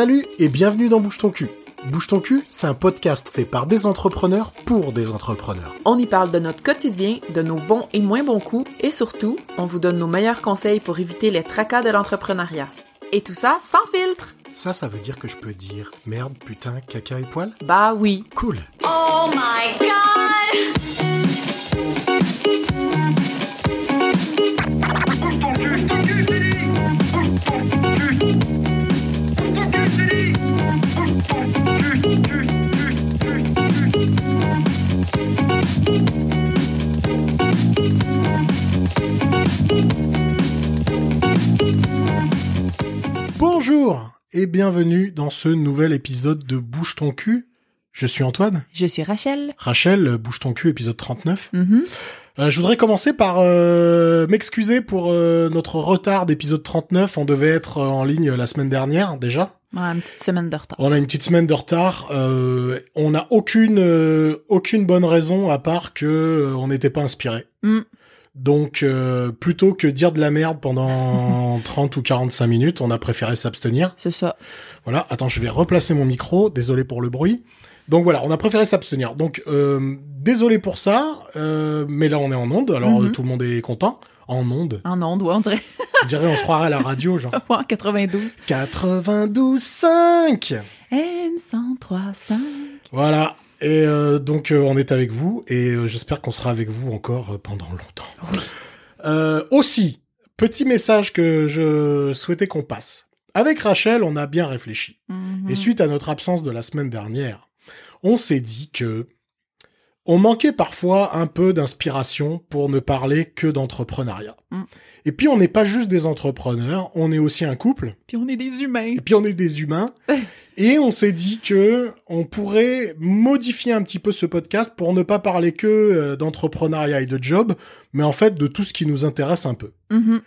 Salut et bienvenue dans Bouge ton cul. Bouge ton cul, c'est un podcast fait par des entrepreneurs pour des entrepreneurs. On y parle de notre quotidien, de nos bons et moins bons coups et surtout, on vous donne nos meilleurs conseils pour éviter les tracas de l'entrepreneuriat. Et tout ça sans filtre. Ça, ça veut dire que je peux dire merde, putain, caca et poil? Bah oui. Cool. Oh my god! Et bienvenue dans ce nouvel épisode de Bouge ton cul. Je suis Antoine. Je suis Rachel. Rachel, Bouge ton cul, épisode 39. Mhm. Euh, je voudrais commencer par euh, m'excuser pour euh, notre retard d'épisode 39. On devait être euh, en ligne la semaine dernière déjà. Ouais, une petite semaine de retard. On a une petite semaine de retard. Euh, on n'a aucune euh, aucune bonne raison à part que euh, on n'était pas inspiré. Mm. Donc euh, plutôt que dire de la merde pendant 30 ou 45 minutes, on a préféré s'abstenir. C'est ça. Voilà, attends, je vais replacer mon micro, désolé pour le bruit. Donc voilà, on a préféré s'abstenir. Donc euh, désolé pour ça, euh, mais là on est en onde, alors Mhm. tout le monde est content. En onde. En onde, ouais, on dirait. On dirait on se croirait à la radio, genre. Ouais, en 92. 92.5 M1035. Voilà. Et euh, donc euh, on est avec vous et euh, j'espère qu'on sera avec vous encore pendant longtemps. Aussi, petit message que je souhaitais qu'on passe. Avec Rachel, on a bien réfléchi. Mhm. Et suite à notre absence de la semaine dernière, on s'est dit que on manquait parfois un peu d'inspiration pour ne parler que d'entrepreneuriat. Mm. Et puis on n'est pas juste des entrepreneurs, on est aussi un couple, Puis on est des humains. et puis on est des humains. et on s'est dit que on pourrait modifier un petit peu ce podcast pour ne pas parler que euh, d'entrepreneuriat et de job, mais en fait de tout ce qui nous intéresse un peu. Mhm.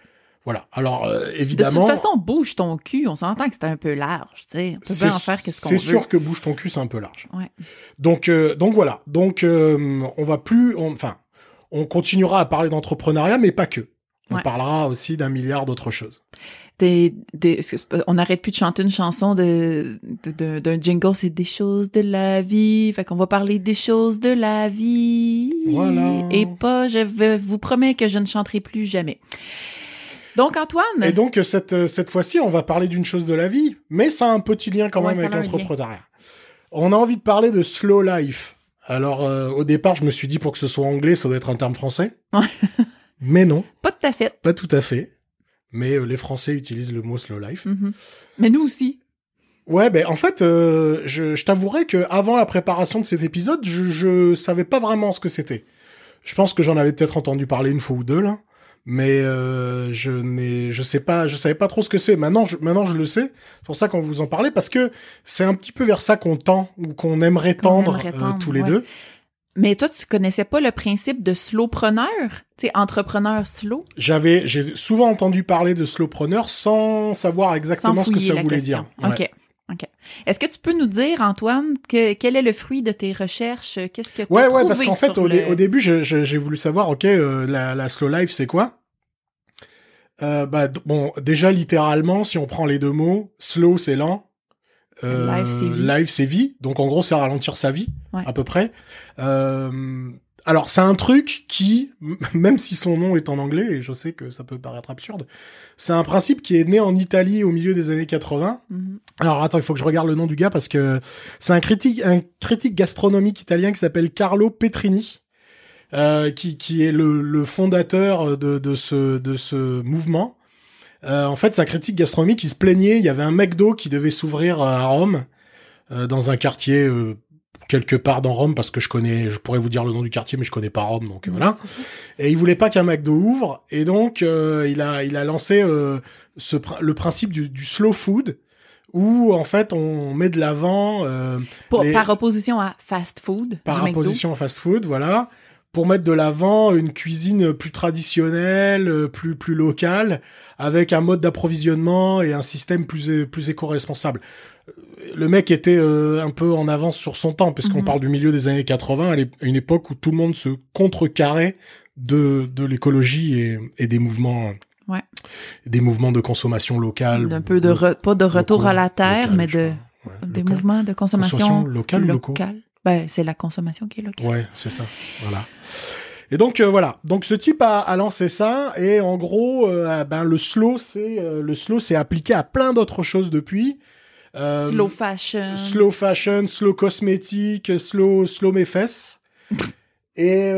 Voilà. Alors euh, De évidemment, toute façon, bouge ton cul. On s'entend que c'est un peu large, tu sais. On peut c'est bien en faire qu'est-ce qu'on c'est veut. sûr que bouge ton cul, c'est un peu large. Ouais. Donc, euh, donc voilà. Donc, euh, on va plus, on- enfin, on continuera à parler d'entrepreneuriat, mais pas que. On Ouais. parlera aussi d'un milliard d'autres choses. Des, des, on n'arrête plus de chanter une chanson de, de- de- d'un jingle, c'est des choses de la vie. Fait qu'on va parler des choses de la vie. Voilà. Et pas, je vais- vous promets que je ne chanterai plus jamais. Donc, Antoine? Et donc cette cette fois-ci, on va parler d'une chose de la vie, mais ça a un petit lien quand Ouais, même avec l'entrepreneuriat. On a envie de parler de slow life. Alors euh, au départ, je me suis dit pour que ce soit anglais, ça doit être un terme français. Mais non, pas de ta fête. pas tout à fait. Mais euh, les Français utilisent le mot slow life. Mhm. Mais nous aussi. Ouais, ben en fait, euh, je, je t'avouerai que avant la préparation de cet épisode, je, je savais pas vraiment ce que c'était. Je pense que j'en avais peut-être entendu parler une fois ou deux là, mais euh, je n'ai, je sais pas, je savais pas trop ce que c'est. Maintenant, je, maintenant je le sais. C'est pour ça qu'on vous en parlait parce que c'est un petit peu vers ça qu'on tend ou qu'on aimerait tendre aimerait tendre, tous les deux. Mais toi, tu connaissais pas le principe de slowpreneur? Tu sais, entrepreneur slow? J'avais, j'ai souvent entendu parler de slowpreneur sans savoir exactement Sans ce que ça la voulait question. dire. Ouais. OK. OK. Est-ce que tu peux nous dire, Antoine, que, quel est le fruit de tes recherches? Qu'est-ce que tu Ouais, as ouais, trouvé parce qu'en fait, au, le- au début, j'ai voulu savoir, ok, euh, la, la slow life, c'est quoi? Euh, bah, Bon, déjà, littéralement, si on prend les deux mots, slow, c'est lent. Euh, Life, c'est vie. Donc, en gros, c'est ralentir sa vie, Ouais. à peu près. Euh, alors, c'est un truc qui, même si son nom est en anglais, et je sais que ça peut paraître absurde, c'est un principe qui est né en Italie au milieu des années 80. Mhm. Alors attends, il faut que je regarde le nom du gars parce que c'est un critique, un critique gastronomique italien qui s'appelle Carlo Petrini, euh, qui, qui est le, le fondateur de, de ce, de ce mouvement. Euh, en fait, c'est un critique gastronomique qui se plaignait. Il y avait un McDo qui devait s'ouvrir à Rome, euh, dans un quartier euh, quelque part dans Rome, parce que je connais, je pourrais vous dire le nom du quartier, mais je connais pas Rome, donc euh, voilà. Et il voulait pas qu'un McDo ouvre, et donc euh, il a il a lancé euh, ce le principe du, du slow food, où en fait on met de l'avant euh, les- Par opposition à fast food. par McDo. opposition au fast food, voilà, pour mettre de l'avant une cuisine plus traditionnelle, euh, plus plus locale, avec un mode d'approvisionnement et un système plus plus éco-responsable. Euh, Le mec était euh, un peu en avance sur son temps, puisqu'on Mhm. parle du milieu des années 80, à une époque où tout le monde se contrecarrait de de l'écologie et, et des mouvements Ouais. Des mouvements de consommation locale. Un peu de re- pas de retour locaux, à la terre, local, mais de. Ouais, des local. mouvements de consommation, Consommation locale ou locaux Ben, c'est la consommation qui est locale. Ouais, c'est ça. Voilà. Et donc euh, voilà. Donc ce type a, a lancé ça et en gros, euh, ben le slow, c'est euh, le slow, c'est appliqué à plein d'autres choses depuis. Slow fashion. slow fashion, slow cosmétique, slow slow mes fesses. et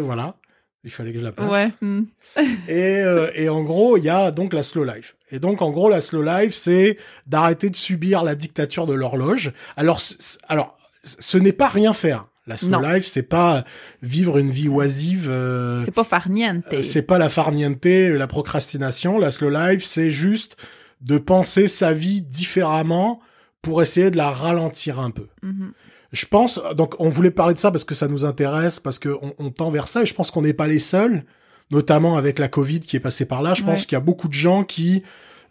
voilà. Il fallait que je la place. Ouais. hmm. Et, et en gros, il y a donc la slow life. Et donc, en gros, la slow life, c'est d'arrêter de subir la dictature de l'horloge. Alors, alors, ce n'est pas rien faire. La slow Non. life, c'est pas vivre une vie oisive. euh, C'est pas farniente. euh, c'est pas la farniente, la procrastination. La slow life, c'est juste de penser sa vie différemment pour essayer de la ralentir un peu. Mhm. Je pense, donc on voulait parler de ça parce que ça nous intéresse, parce qu'on on tend vers ça, et je pense qu'on n'est pas les seuls, notamment avec la Covid qui est passée par là. Je pense qu'il y a beaucoup de gens qui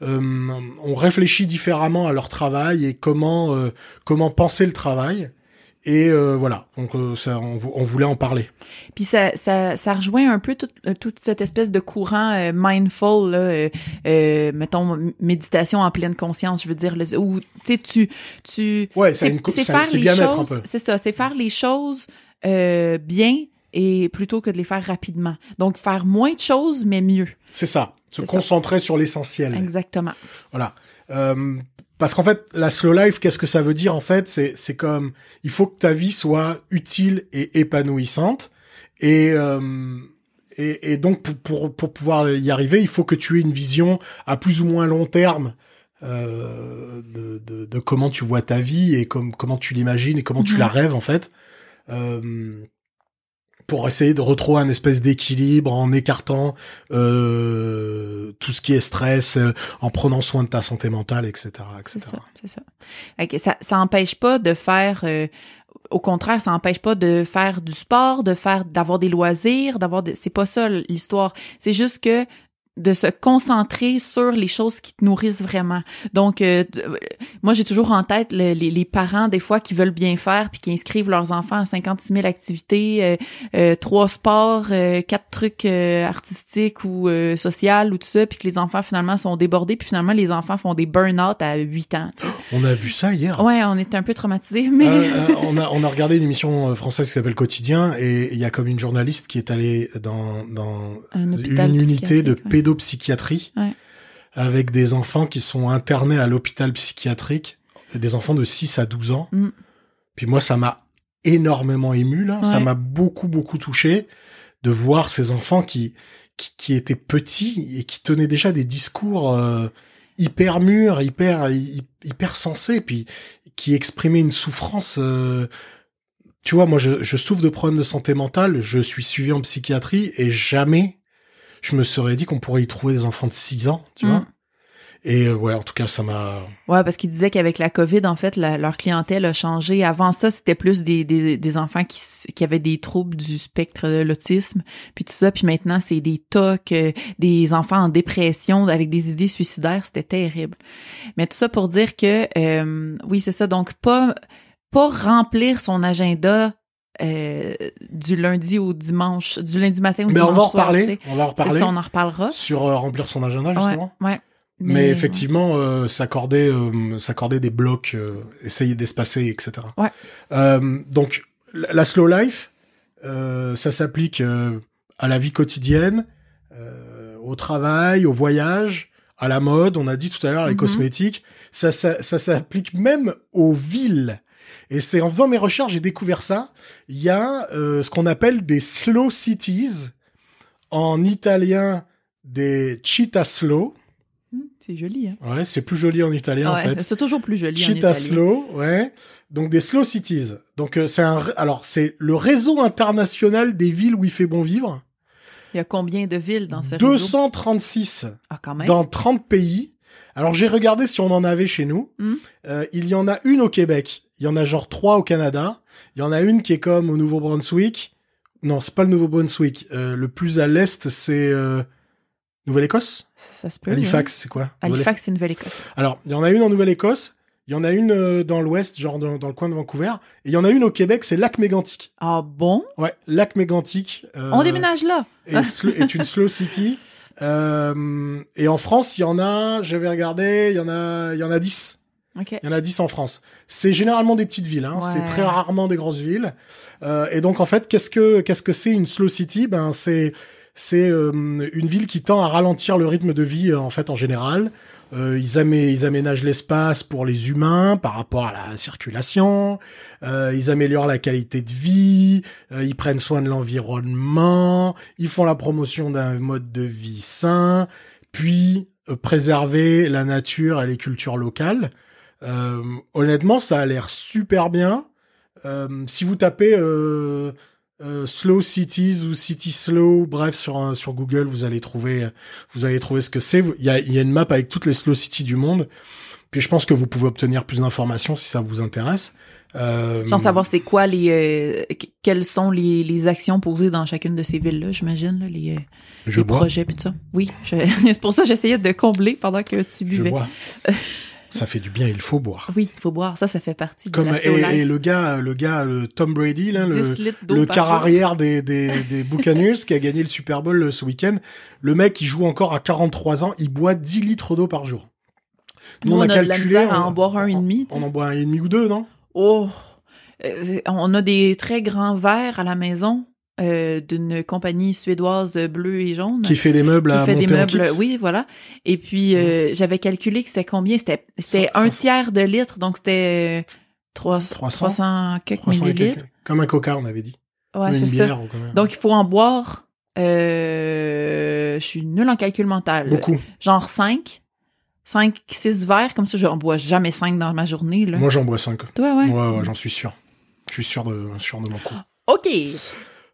euh, ont réfléchi différemment à leur travail et comment euh, comment penser le travail. Et euh, voilà, donc euh, ça, on, vou- on voulait en parler. Puis ça, ça, ça rejoint un peu toute, euh, toute cette espèce de courant euh, mindful, là, euh, euh, mettons méditation en pleine conscience, je veux dire, où tu sais tu tu Ouais, c'est faire les choses, c'est ça, c'est faire les choses euh, bien et plutôt que de les faire rapidement. Donc faire moins de choses mais mieux. C'est ça, se ça. concentrer sur l'essentiel. Exactement. Voilà. Parce qu'en fait, la slow life, qu'est-ce que ça veut dire en fait C'est c'est comme il faut que ta vie soit utile et épanouissante. Et euh, et, et donc pour, pour pour pouvoir y arriver, il faut que tu aies une vision à plus ou moins long terme euh, de, de de comment tu vois ta vie et comme comment tu l'imagines et comment tu Mhm. la rêves en fait. Euh, pour essayer de retrouver un espèce d'équilibre en écartant euh, tout ce qui est stress, euh, en prenant soin de ta santé mentale, etc., etc. C'est ça, ça. Ça. Ça empêche pas de faire. euh, au contraire, ça empêche pas de faire du sport, de faire, d'avoir des loisirs, d'avoir. des- C'est pas ça l'histoire. C'est juste que de se concentrer sur les choses qui te nourrissent vraiment. Donc, euh, euh, moi, j'ai toujours en tête le- les, les parents, des fois, qui veulent bien faire puis qui inscrivent leurs enfants à 56 000 activités, euh, euh, trois sports, euh, quatre trucs euh, artistiques ou euh, sociaux ou tout ça, puis que les enfants, finalement, sont débordés, puis finalement, les enfants font des burn-out à 8 ans. On a vu ça hier. Ouais, on était un peu traumatisés, mais... Euh, euh, on a on a regardé une émission euh, française qui s'appelle Quotidien et il y a comme une journaliste qui est allée dans dans Un une unité de ouais. Pédopsychiatrie Ouais. avec des enfants qui sont internés à l'hôpital psychiatrique, des enfants de 6 à 12 ans. Mm. Puis moi ça m'a énormément ému là, ça m'a beaucoup beaucoup touché de voir ces enfants qui qui, qui étaient petits et qui tenaient déjà des discours euh, hyper mûrs, hyper hy- hyper sensés puis qui exprimaient une souffrance euh, tu vois, moi, je, je souffre de problèmes de santé mentale, je suis suivi en psychiatrie et jamais je me serais dit qu'on pourrait y trouver des enfants de 6 ans, tu vois. Et euh, ouais, en tout cas, ça m'a... Ouais, parce qu'ils disaient qu'avec la COVID, en fait, la- leur clientèle a changé. Avant ça, c'était plus des, des, des enfants qui avaient des troubles du spectre de l'autisme, puis tout ça. Puis maintenant, c'est des TOC, euh, des enfants en dépression avec des idées suicidaires. C'était terrible. Mais tout ça pour dire que, euh, oui, c'est ça. Donc, pas, pas remplir son agenda euh, du lundi au dimanche, du lundi matin au Mais on dimanche va en soir, tu reparler, on va en reparler ça, on en reparlera. sur euh, remplir son agenda, justement. Ouais, ouais. Mais, effectivement, euh, s'accorder, s'accorder des blocs, essayer d'espacer, etc. Ouais. Donc, la slow life, ça s'applique à la vie quotidienne, au travail, au voyage, à la mode. On a dit tout à l'heure les Mhm. cosmétiques. Ça, ça, ça s'applique même aux villes. Et c'est en faisant mes recherches, j'ai découvert ça. Il y a euh, ce qu'on appelle des slow cities, en italien des città slow. Hmm, C'est joli, hein? Ouais, c'est plus joli en italien en fait. C'est toujours plus joli. en Cheetah italien. Slow, ouais. Donc des slow cities. Donc euh, c'est un alors c'est le réseau international des villes où il fait bon vivre. Il y a combien de villes dans ce réseau? 236 Ah, quand même. dans 30 pays. Alors j'ai regardé si on en avait chez nous. Hmm. Euh, il y en a une au Québec. Il y en a genre trois au Canada. Il y en a une qui est comme au Nouveau-Brunswick. Non, c'est pas le Nouveau-Brunswick. Euh, le plus à l'est, c'est euh, Nouvelle-Écosse? Ça se peut. Halifax, c'est quoi? Halifax, c'est Nouvelle-Écosse. Alors, il y en a une en Nouvelle-Écosse, il y en a une euh, dans l'ouest, genre dans, dans le coin de Vancouver, et il y en a une au Québec, c'est Lac Mégantic. Ah bon? Ouais, Lac Mégantic. euh, On déménage là. sl- est une slow city et en France, il y en a, j'avais regardé, il y en a, il y en a 10. OK. Il y en a 10 en France. C'est généralement des petites villes, hein. Ouais. c'est très rarement des grosses villes. Euh, et donc en fait, qu'est-ce que qu'est-ce que c'est une slow city? Ben c'est c'est euh, une ville qui tend à ralentir le rythme de vie euh, en fait en général. Euh, ils, amé- ils aménagent l'espace pour les humains par rapport à la circulation. Euh, ils améliorent la qualité de vie. euh, ils prennent soin de l'environnement. Ils font la promotion d'un mode de vie sain. Puis préserver la nature et les cultures locales. Euh, honnêtement, ça a l'air super bien. Euh, si vous tapez euh, euh, Slow Cities ou City Slow, bref, sur un- sur Google, vous allez trouver vous allez trouver ce que c'est. Il y a, il y a une map avec toutes les slow cities du monde. Puis je pense que vous pouvez obtenir plus d'informations si ça vous intéresse. Euh, Sans savoir c'est quoi les euh, qu- quelles sont les, les actions posées dans chacune de ces villes là, j'imagine là, les, je les projets puis tout ça. Oui, je- c'est pour ça que j'essayais de combler pendant que tu je buvais. bois. ça fait du bien, il faut boire. Oui, il faut boire, ça ça fait partie Comme de la et, le gars, le gars, le Tom Brady, là, le, 10 litres d'eau le jour. arrière des, des, des Buccaneers qui a gagné le Super Bowl euh, ce week-end. Le mec, il joue encore à 43 ans, il boit 10 litres d'eau par jour. Nous, on a de la misère à en boire un et demi, On en boit un et demi ou deux, non? Oh, Euh, on a des très grands verres à la maison euh, d'une compagnie suédoise bleue et jaune. Qui fait des meubles qui à fait des meubles, oui, voilà. Et puis euh, j'avais calculé que c'était combien? C'était c'était un tiers de litre, donc c'était euh, trois- 300? 300 quelques 300 et millilitres. quelques. Comme un coca, on avait dit. Ouais, Ou c'est ça. ou Donc il faut en boire. Euh, je suis nulle en calcul mental. Beaucoup. Genre 5, 5, 6 verres, comme ça, j'en bois jamais 5 dans ma journée. Là. Moi, j'en bois 5. Toi, ouais. Ouais, ouais, j'en suis sûr. Je suis sûr de, sûr de mon coup. OK.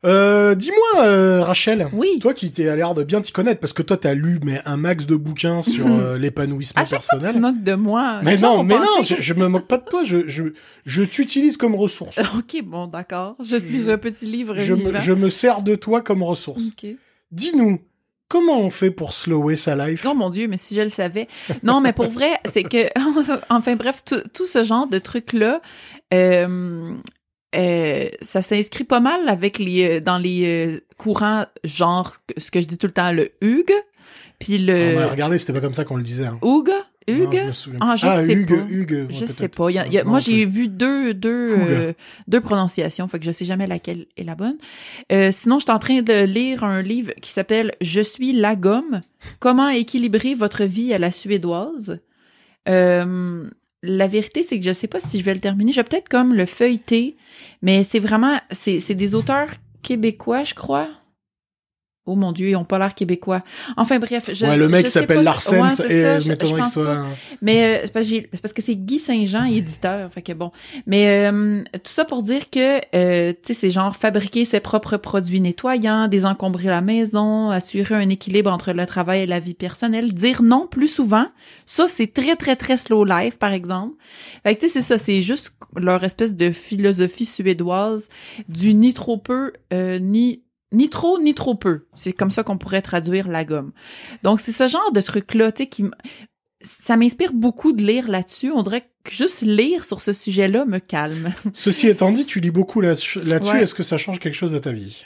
Euh, dis-moi, euh, Rachel. Oui. Toi qui t'es à l'air de bien t'y connaître, parce que toi t'as lu mais un max de bouquins sur euh, l'épanouissement chaque fois tu te personnel. moques de moi. Mais gens non, mais non, je, je me moque pas de toi, je, je, je t'utilise comme ressource. OK, bon, d'accord. Je suis un petit livre Je vivant. me, je me sers de toi comme ressource. OK. Dis-nous, comment on fait pour slower sa life? Oh mon Dieu, mais si je le savais. Non, mais pour vrai, c'est que, enfin bref, tout, tout ce genre de trucs-là, euh, euh, ça s'inscrit pas mal avec les, euh, dans les euh, courants, genre, ce que je dis tout le temps, le Hugues, puis le... On a regardé, c'était pas comme ça qu'on le disait. Hein. Hugues? Non, je me souviens. Ah, je sais Hugues, pas. Hugues, ouais, Je sais pas. Il y a- il y a- Non, moi, j'ai vu deux, deux, euh, deux prononciations, fait que je sais jamais laquelle est la bonne. Euh, sinon, je suis en train de lire un livre qui s'appelle Je suis la gomme. Comment équilibrer votre vie à la suédoise. Euh, la vérité, c'est que je sais pas si je vais le terminer. Je peut-être comme le feuilleter, mais c'est vraiment, c'est, c'est des auteurs québécois, je crois. Oh mon Dieu, ils ont pas l'air québécois. Enfin bref, je ouais, le mec s'appelle Larsen Ouais, et ça, je soit. Mais euh, c'est parce, que parce que c'est Guy Saint-Jean, éditeur, fait que bon. Mais euh, tout ça pour dire que euh, tu sais c'est genre fabriquer ses propres produits nettoyants, désencombrer la maison, assurer un équilibre entre le travail et la vie personnelle, dire non plus souvent. Ça c'est très très très slow life par exemple. Fait que tu sais c'est ça, c'est juste leur espèce de philosophie suédoise du ni trop peu euh, ni ni trop ni trop peu. C'est comme ça qu'on pourrait traduire la gomme. Donc c'est ce genre de truc là, tu sais qui ça m'inspire beaucoup de lire là-dessus. On dirait que juste lire sur ce sujet-là me calme. Ceci étant dit, tu lis beaucoup là-dessus. Ouais. Est-ce que ça change quelque chose à ta vie?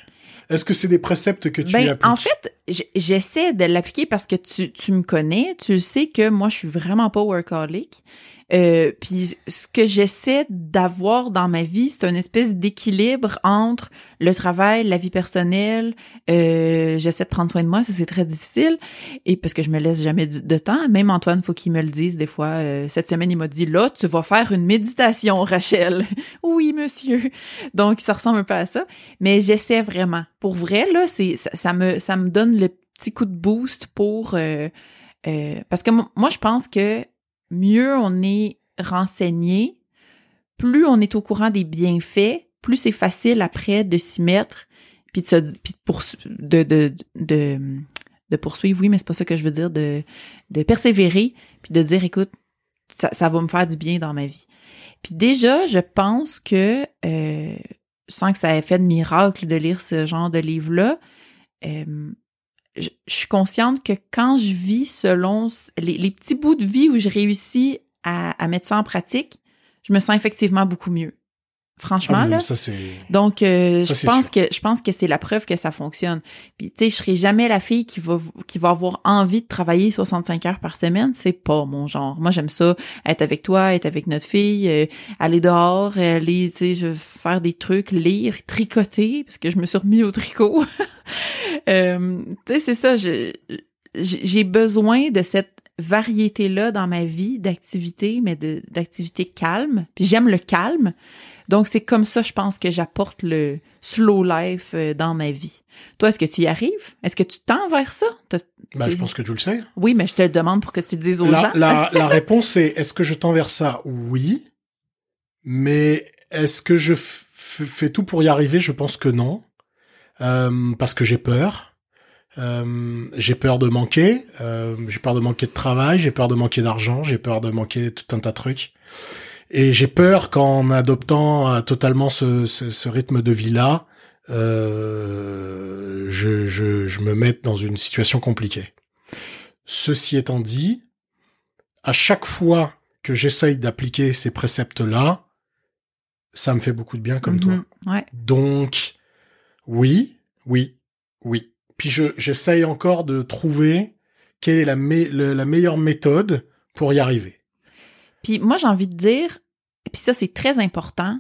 Est-ce que c'est des préceptes que tu Ben, appliques? en fait, j'essaie de l'appliquer parce que tu, tu me connais, tu sais que moi, je suis vraiment pas workaholic. Euh, puis ce que j'essaie d'avoir dans ma vie, c'est une espèce d'équilibre entre le travail, la vie personnelle. Euh, j'essaie de prendre soin de moi, ça c'est très difficile. Et parce que je me laisse jamais de temps. Même Antoine, faut qu'il me le dise des fois. Euh, cette semaine, il m'a dit là, tu vas faire une méditation, Rachel. oui, monsieur. Donc ça ressemble un peu à ça. Mais j'essaie vraiment. Pour vrai, là, c'est ça, me ça me donne le petit coup de boost pour euh, euh, parce que mo- moi je pense que mieux on est renseigné, plus on est au courant des bienfaits, plus c'est facile après de s'y mettre puis de, de poursuivre, oui, mais c'est pas ça que je veux dire, de, de persévérer, puis de dire, écoute, ça, ça va me faire du bien dans ma vie. Puis déjà, je pense que, euh, sans que ça ait fait de miracle de lire ce genre de livre-là, euh, je, suis consciente que quand je vis selon les, petits bouts de vie où je réussis à mettre ça en pratique, je me sens effectivement beaucoup mieux. Franchement, Ah, là. ça. Donc, euh, Ça, je pense sûr. que je pense que c'est la preuve que ça fonctionne. Puis, tu sais, je serai jamais la fille qui va qui va avoir envie de travailler 65 heures par semaine. C'est pas mon genre. Moi, j'aime ça être avec toi, être avec notre fille, euh, aller dehors, aller, tu sais, faire des trucs, lire, tricoter, parce que je me suis remis au tricot. euh, tu sais, c'est ça. j'ai besoin de cette variété-là dans ma vie d'activités, mais de d'activités calmes. Puis j'aime le calme. Donc, c'est comme ça, je pense, que j'apporte le slow life euh, dans ma vie. Toi, est-ce que tu y arrives? Est-ce que tu tends vers ça? C'est- je pense que tu le sais. Oui, mais je te le demande pour que tu le dises aux La, gens. la, la réponse est est-ce que je tends vers ça? Oui. Mais est-ce que je fais tout pour y arriver? Je pense que non. Euh, parce que j'ai peur. Euh, j'ai peur de manquer. Euh, j'ai peur de manquer de travail. J'ai peur de manquer d'argent. J'ai peur de manquer tout un tas de trucs. Et j'ai peur qu'en adoptant euh, totalement ce, ce, ce rythme de vie-là, euh, je, je, je me mette dans une situation compliquée. Ceci étant dit, à chaque fois que j'essaye d'appliquer ces préceptes-là, ça me fait beaucoup de bien comme toi. Mhm. Ouais. Donc, oui, oui, oui. Puis je, j'essaye encore de trouver quelle est la, me- le- la meilleure méthode pour y arriver. Puis moi, j'ai envie de dire, puis ça, c'est très important.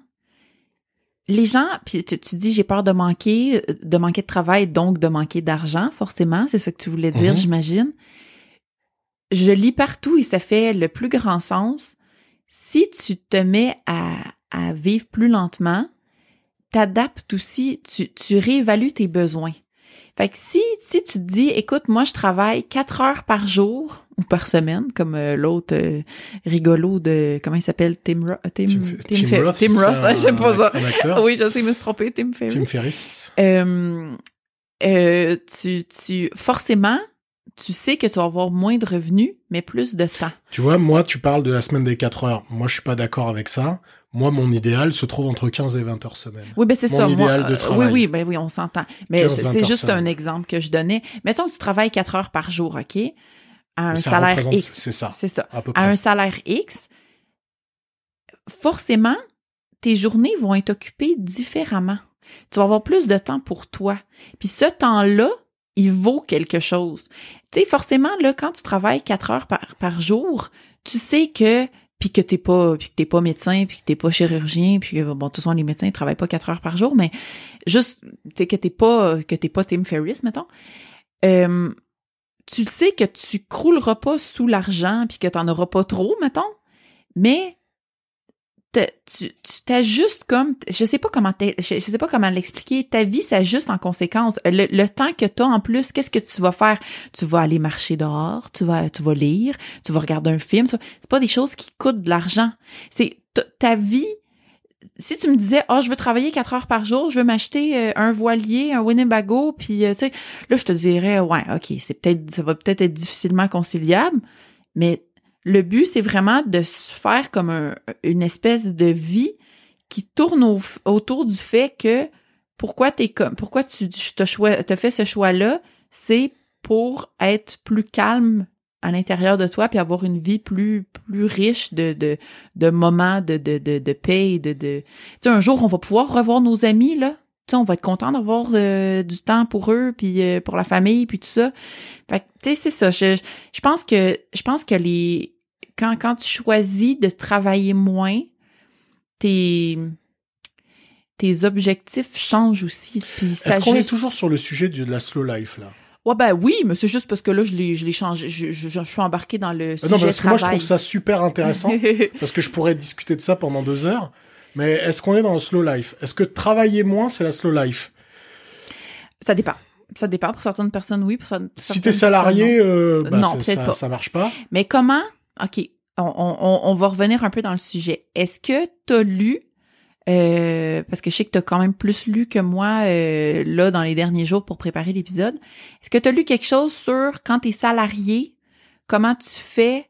Les gens, puis tu, tu dis j'ai peur de manquer, de manquer de travail, donc de manquer d'argent, forcément, c'est ça que tu voulais dire, Mhm. j'imagine. Je lis partout et ça fait le plus grand sens. Si tu te mets à, à vivre plus lentement, t'adaptes aussi, tu, tu réévalues tes besoins. Fait que si, si tu te dis, écoute, moi, je travaille quatre heures par jour ou par semaine, comme euh, l'autre euh, rigolo de, comment il s'appelle, Tim, Ro- Tim, Tim, Tim, Tim Roth, Tim un- je sais pas ça. Acteur. Oui, je sais, je me suis trompée, Tim Ferriss. Tim Ferriss. Euh, euh, tu, tu, forcément, tu sais que tu vas avoir moins de revenus, mais plus de temps. Tu vois, moi, tu parles de la semaine des 4 heures. Moi, je suis pas d'accord avec ça. Moi, mon idéal se trouve entre 15 et 20 heures semaine. Oui, ben c'est Mon ça. idéal moi, de euh, travail. Oui, oui, ben oui, on s'entend. Mais 15, c'est 20 c'est heures juste semaine. un exemple que je donnais. Mettons que tu travailles quatre heures par jour, OK? À un Ça salaire X. C'est ça, C'est ça. à peu À près. un salaire X, forcément, tes journées vont être occupées différemment. Tu vas avoir plus de temps pour toi. Puis ce temps-là, il vaut quelque chose. Tu sais, forcément, là, quand tu travailles quatre heures par, par jour, tu sais que puis que t'es pas puis que t'es pas médecin puis que t'es pas chirurgien puis que bon de toute façon les médecins ils travaillent pas quatre heures par jour mais juste tu sais que t'es pas que t'es pas Tim Ferriss mettons euh, tu sais que tu crouleras pas sous l'argent puis que t'en auras pas trop mettons mais tu tu t'ajustes comme je sais pas comment je, sais pas comment l'expliquer ta vie s'ajuste en conséquence. Le, temps que t'as en plus qu'est-ce que tu vas faire? Tu vas aller marcher dehors tu vas tu vas lire tu vas regarder un film tu c'est pas des choses qui coûtent de l'argent. C'est ta vie si tu me disais oh je veux travailler quatre heures par jour je veux m'acheter euh, un voilier un Winnebago puis euh, tu sais là je te dirais ouais ok c'est peut-être ça va peut-être être difficilement conciliable mais le but, c'est vraiment de se faire comme un- une espèce de vie qui tourne au- autour du fait que pourquoi t'es pourquoi tu t'as fait ce choix-là, c'est pour être plus calme à l'intérieur de toi puis avoir une vie plus plus riche de de, de moments de de de, de paix et de de tu sais un jour on va pouvoir revoir nos amis là. Tu sais on va être content d'avoir euh, du temps pour eux puis euh, pour la famille puis tout ça. Fait que, tu sais c'est ça. Je je pense que je pense que les quand, quand tu choisis de travailler moins, tes, tes objectifs changent aussi. Puis Est-ce qu'on est toujours sur le sujet de la slow life, là? Ouais, ben oui, mais c'est juste parce que là, je l'ai, je l'ai changé. Je, je, je suis embarquée dans le Ah sujet Non, parce que moi, je trouve ça super intéressant, parce que je pourrais discuter de ça pendant deux heures. Mais est-ce qu'on est dans le slow life? Est-ce que travailler moins, c'est la slow life? Ça dépend. Ça dépend. Pour certaines personnes, oui. Pour certaines Si t'es personnes, salarié, euh, bah, Non, ça, pas. ça marche pas. Mais comment, OK, on, on, on- va revenir un peu dans le sujet. Est-ce que tu as lu, euh, parce que je sais que tu as quand même plus lu que moi euh, là dans les derniers jours pour préparer l'épisode, est-ce que tu as lu quelque chose sur quand tu es salarié, comment tu fais,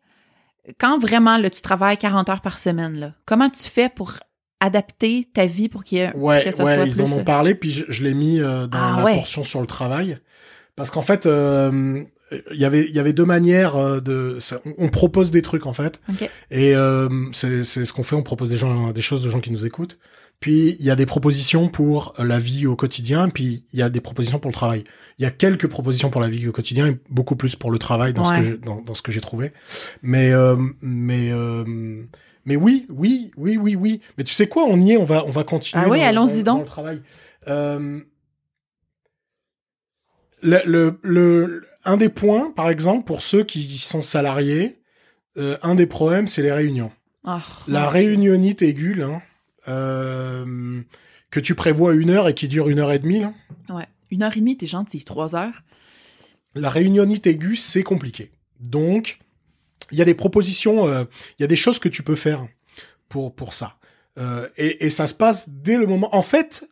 quand vraiment là, tu travailles 40 heures par semaine, là, comment tu fais pour adapter ta vie pour qu'il y ait, Ouais, que ça ouais, soit ils plus... en ont parlé, puis je, je l'ai mis euh, dans Ah la ouais. portion sur le travail. Parce qu'en fait, euh, il y avait il y avait deux manières euh, de ça- on- propose des trucs en fait. Ok. et euh, c'est c'est ce qu'on fait. On propose des gens des choses aux gens qui nous écoutent. Puis il y a des propositions pour la vie au quotidien. Puis il y a des propositions pour le travail. Il y a quelques propositions pour la vie au quotidien et beaucoup plus pour le travail dans ce que j'ai- dans, dans ce que j'ai trouvé. Mais euh, mais euh, mais oui oui oui oui oui. Mais tu sais quoi on y est. On va on va continuer Ah oui, allons-y dans- le travail. Euh, le, le, le- un des points, par exemple, pour ceux qui sont salariés, euh, un des problèmes, c'est les réunions. Ah, La ouais. réunionite aiguë, euh, que tu prévois une heure et qui dure une heure et demie, là, Ouais. Une heure et demie, t'es gentil. Trois heures. la réunionite aiguë, c'est compliqué. Donc, il y a des propositions, euh, il y a des choses que tu peux faire pour, pour ça. Euh, et, et ça se passe dès le moment. En fait,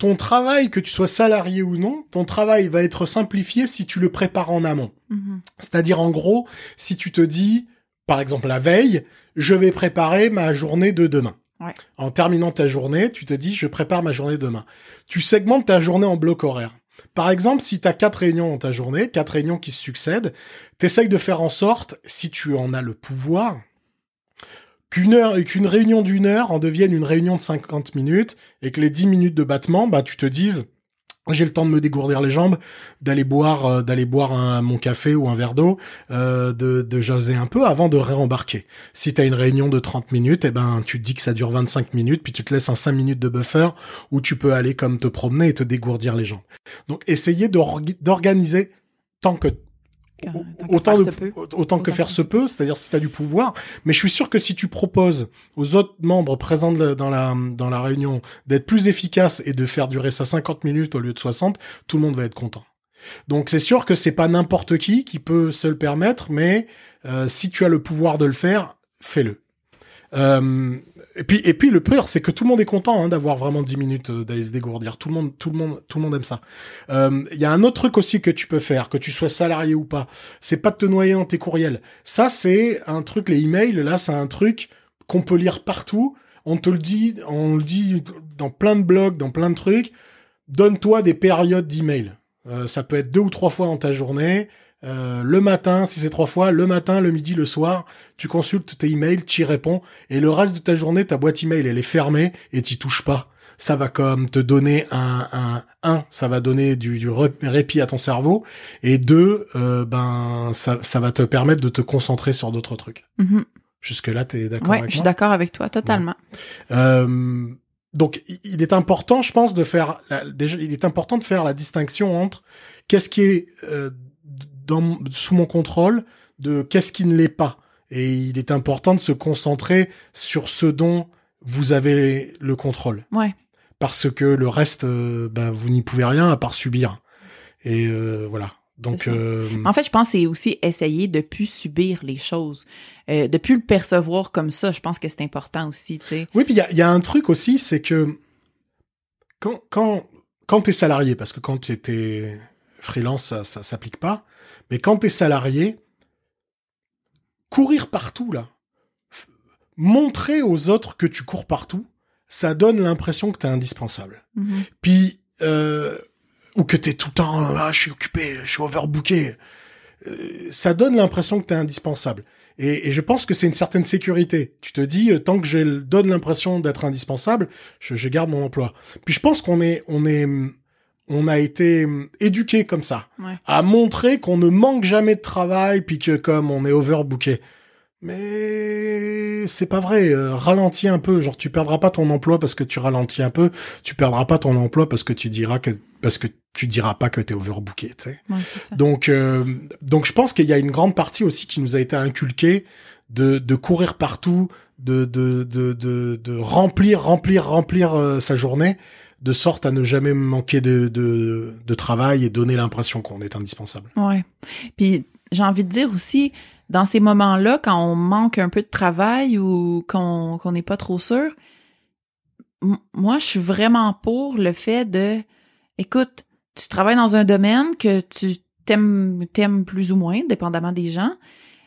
ton travail, que tu sois salarié ou non, ton travail va être simplifié si tu le prépares en amont. Mhm. C'est-à-dire, en gros, si tu te dis, par exemple, la veille, je vais préparer ma journée de demain. Ouais. En terminant ta journée, tu te dis, je prépare ma journée de demain. Tu segmentes ta journée en blocs horaires. Par exemple, si tu as quatre réunions dans ta journée, quatre réunions qui se succèdent, t'essayes de faire en sorte, si tu en as le pouvoir, qu'une heure, qu'une réunion d'une heure en devienne une réunion de 50 minutes et que les 10 minutes de battement, bah, tu te dises, j'ai le temps de me dégourdir les jambes, d'aller boire, euh, d'aller boire un, mon café ou un verre d'eau, euh, de, jaser un peu avant de réembarquer. Si t'as une réunion de 30 minutes, eh ben, tu te dis que ça dure 25 minutes, puis tu te laisses un 5 minutes de buffer où tu peux aller comme te promener et te dégourdir les jambes. Donc, essayez d'org- d'organiser tant que Tant- au- tant que autant, de- autant que Autant faire se peut, c'est-à-dire si tu as du pouvoir. Mais je suis sûr que si tu proposes aux autres membres présents de la- dans la, dans la réunion d'être plus efficaces et de faire durer ça 50 minutes au lieu de 60, tout le monde va être content. Donc c'est sûr que c'est pas n'importe qui qui peut se le permettre, mais euh, si tu as le pouvoir de le faire, fais-le. Euh, et puis et puis le pire, c'est que tout le monde est content hein, d'avoir vraiment 10 minutes euh, d'aller se dégourdir. Tout le monde, tout le monde, tout le monde aime ça. Euh, Il y a un autre truc aussi que tu peux faire, que tu sois salarié ou pas. C'est pas de te noyer dans tes courriels. Ça, c'est un truc. Les emails, là, c'est un truc qu'on peut lire partout. On te le dit, on le dit dans plein de blogs, dans plein de trucs. Donne-toi des périodes d'emails. Euh, ça peut être deux ou trois fois dans ta journée. Euh, le matin, si c'est trois fois, le matin, le midi, le soir, tu consultes tes emails, tu y réponds, et le reste de ta journée, ta boîte email, elle est fermée et t'y touches pas. Ça va comme te donner un, un, un, ça va donner du, du ré- répit à ton cerveau, et deux, euh, ben, ça, ça va te permettre de te concentrer sur d'autres trucs. Mhm. Jusque là, t'es d'accord Ouais, avec je suis moi d'accord avec toi, totalement. euh, donc, il est important, je pense, de faire la- déjà, il est important de faire la distinction entre qu'est-ce qui est euh, dans, sous mon contrôle de qu'est-ce qui ne l'est pas. Et il est important de se concentrer sur ce dont vous avez le contrôle, Ouais. parce que le reste, euh, ben, vous n'y pouvez rien à part subir. Et euh, voilà. Donc, euh, En fait, je pense que c'est aussi essayer de plus subir les choses, euh, de plus le percevoir comme ça. Je pense que c'est important aussi, tu sais. Oui, puis il y a, il y a un truc aussi, c'est que quand quand quand t'es salarié, parce que quand t'es freelance, ça, ça s'applique pas, mais quand t'es salarié, courir partout là, montrer aux autres que tu cours partout, ça donne l'impression que t'es indispensable. Mhm. Puis euh, ou que t'es tout le temps euh, ah je suis occupé, je suis overbooké. Euh, ça donne l'impression que t'es indispensable. Et, et je pense que c'est une certaine sécurité. Tu te dis tant que je donne l'impression d'être indispensable, je, je garde mon emploi. Puis je pense qu'on est on est on a été éduqué comme ça Ouais. à montrer qu'on ne manque jamais de travail puis que comme on est overbooké. Mais c'est pas vrai. euh, ralentis un peu. Genre, tu perdras pas ton emploi parce que tu ralentis un peu. Tu perdras pas ton emploi parce que tu diras que parce que tu diras pas que t'es overbooké. Tu sais. Ouais. Donc, euh, donc je pense qu'il y a une grande partie aussi qui nous a été inculquée de, de courir partout, de, de, de, de, de remplir, remplir, remplir euh, sa journée, de sorte à ne jamais manquer de, travail et donner l'impression qu'on est indispensable. Ouais. Puis j'ai envie de dire aussi, dans ces moments-là, quand on manque un peu de travail ou qu'on n'est pas trop sûr, moi, je suis vraiment pour le fait de, écoute, tu travailles dans un domaine que tu t'aimes t'aimes plus ou moins, dépendamment des gens,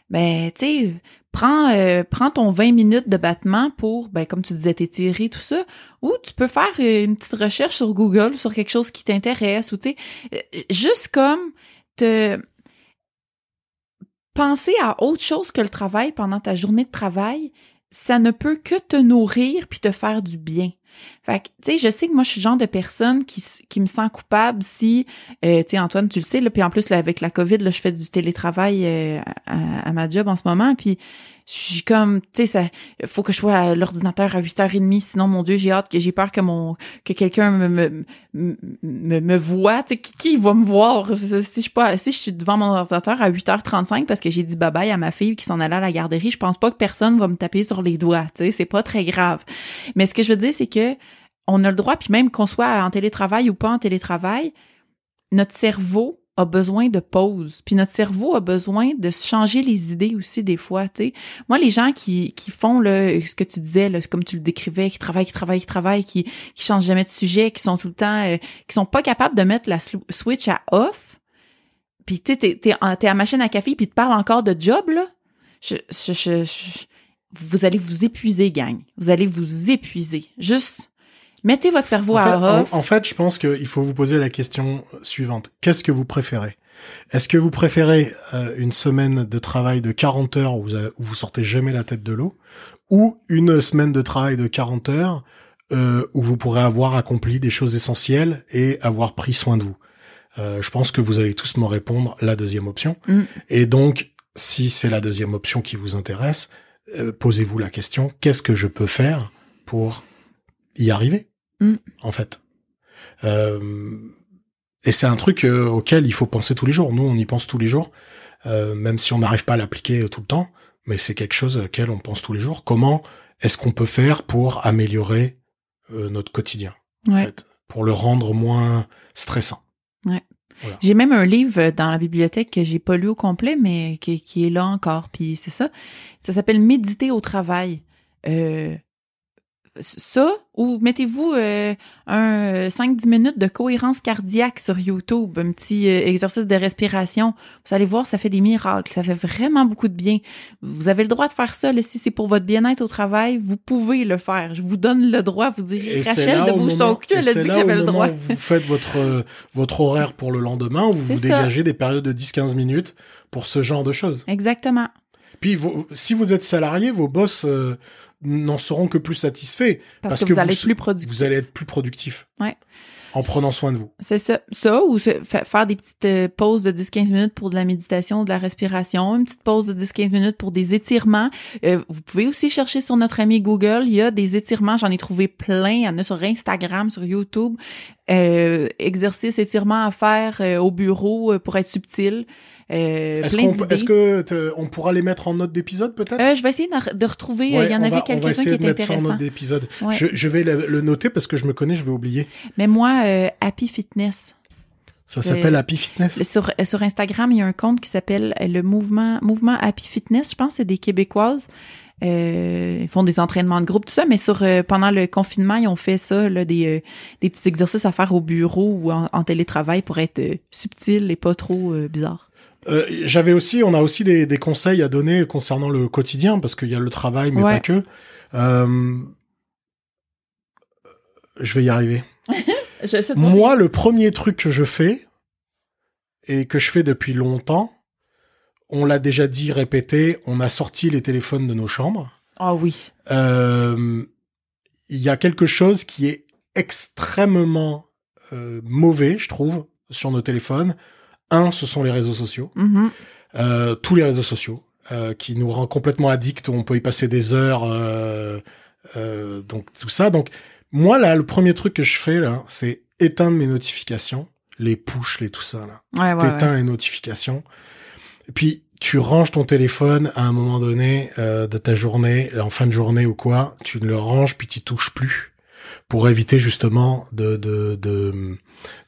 ben, tu sais, prends, euh, prends ton 20 minutes de battement pour, ben, comme tu disais, t'étirer, tout ça, ou tu peux faire euh, une petite recherche sur Google sur quelque chose qui t'intéresse, ou tu sais, euh, juste comme te penser à autre chose que le travail pendant ta journée de travail, ça ne peut que te nourrir puis te faire du bien. Fait que, tu sais, je sais que moi, je suis le genre de personne qui, qui me sent coupable si, euh, tu sais, Antoine, tu le sais, là, puis en plus, avec la COVID, là, je fais du télétravail euh, à, à ma job en ce moment, puis je suis comme, tu sais, ça, faut que je sois à l'ordinateur à 8h30, sinon, mon Dieu, j'ai hâte, que j'ai peur que mon, que quelqu'un me, me, me, voit, tu sais, qui, qui va me voir? Si je suis pas, si je suis devant mon ordinateur à 8h35 parce que j'ai dit bye-bye à ma fille qui s'en allait à la garderie, je pense pas que personne va me taper sur les doigts, tu sais, c'est pas très grave. Mais ce que je veux dire, c'est que on a le droit, puis même qu'on soit en télétravail ou pas en télétravail, notre cerveau a besoin de pause. Puis notre cerveau a besoin de changer les idées aussi des fois. Moi, les gens qui, qui font là, ce que tu disais, là, comme tu le décrivais, qui travaillent, qui travaillent, qui travaillent, qui, qui changent jamais de sujet, qui sont tout le temps, euh, qui sont pas capables de mettre la switch à off, puis tu sais, t'es, t'es, t'es à machine à café, puis tu parles encore de job, là, je- je- vous allez vous épuiser, gang. Vous allez vous épuiser. Juste, mettez votre cerveau En fait, à off. en- en fait, je pense qu'il faut vous poser la question suivante. Qu'est-ce que vous préférez? Est-ce que vous préférez euh, une semaine de travail de 40 heures où vous, avez- où vous sortez jamais la tête de l'eau ou une semaine de travail de 40 heures euh, où vous pourrez avoir accompli des choses essentielles et avoir pris soin de vous? Euh, Je pense que vous allez tous me répondre la deuxième option. Mm. Et donc, si c'est la deuxième option qui vous intéresse, posez-vous la question, qu'est-ce que je peux faire pour y arriver? Mm. en fait. Euh, et c'est un truc euh, auquel il faut penser tous les jours. Nous, on y pense tous les jours, euh, même si on n'arrive pas à l'appliquer tout le temps, mais c'est quelque chose auquel on pense tous les jours. Comment est-ce qu'on peut faire pour améliorer euh, notre quotidien, en Ouais. fait, pour le rendre moins stressant? J'ai même un livre dans la bibliothèque que j'ai pas lu au complet, mais qui, qui est là encore. Puis c'est ça. Ça s'appelle Méditer au travail. Euh, ça, ou mettez-vous euh, un 5-10 minutes de cohérence cardiaque sur YouTube, un petit euh, exercice de respiration. Vous allez voir, ça fait des miracles. Ça fait vraiment beaucoup de bien. Vous avez le droit de faire ça. Là, si c'est pour votre bien-être au travail, vous pouvez le faire. Je vous donne le droit. Vous direz, Et Rachel de bouge moment- ton cul, elle a dit que j'avais le droit. Vous faites votre euh, votre horaire pour le lendemain, vous vous ça. dégagez des périodes de 10-15 minutes pour ce genre de choses. Exactement. Puis vos- si vous êtes salarié, vos boss euh, n'en seront que plus satisfaits Parce, que, vous allez être plus productif. vous allez être plus productif. Ouais. En prenant soin de vous. C'est ça. Ça, ou faire des petites euh, pauses de 10-15 minutes pour de la méditation, de la respiration, une petite pause de 10-15 minutes pour des étirements. Euh, vous pouvez aussi chercher sur notre ami Google. Il y a des étirements. J'en ai trouvé plein. Il y en a sur Instagram, sur YouTube. Euh, exercices, étirements à faire euh, au bureau euh, pour être subtil. Euh, Est-ce qu'on est-ce que te- on pourra les mettre en note d'épisode peut-être? Euh, je vais essayer de, de retrouver. euh, Ouais, il y en on avait va- on va quelques-uns qui essayer de étaient mettre ça en intéressants. note d'épisode. Ouais. Je, je vais le, le noter parce que je me connais, je vais oublier. Mais moi, euh, Happy Fitness. Ça Je- s'appelle Happy Fitness? Le- Sur, euh, sur Instagram, il y a un compte qui s'appelle euh, le mouvement mouvement Happy Fitness. Je pense que c'est des Québécoises. Euh, ils font des entraînements de groupe, tout ça, mais sur euh, pendant le confinement, ils ont fait ça, là, des, euh, des petits exercices à faire au bureau ou en, en télétravail pour être subtil et pas trop bizarre. J'avais aussi, on a aussi des, des conseils à donner concernant le quotidien parce qu'il y a le travail, mais Ouais. pas que. Je vais y arriver. Moi, le premier truc que je fais et que je fais depuis longtemps, on l'a déjà dit, répété, on a sorti les téléphones de nos chambres. Ah oui. Euh, Il y a quelque chose qui est extrêmement euh, mauvais, je trouve, sur nos téléphones. Un, ce sont les réseaux sociaux, Mhm. euh, tous les réseaux sociaux, qui nous rend complètement addicts. On peut y passer des heures, donc tout ça. Donc moi là, le premier truc que je fais là, c'est éteindre mes notifications, les push, les tout ça là Ouais, ouais, ouais. t'éteins les notifications. Puis tu ranges ton téléphone à un moment donné euh, de ta journée, en fin de journée ou quoi, tu le ranges puis tu touches plus pour éviter justement de de de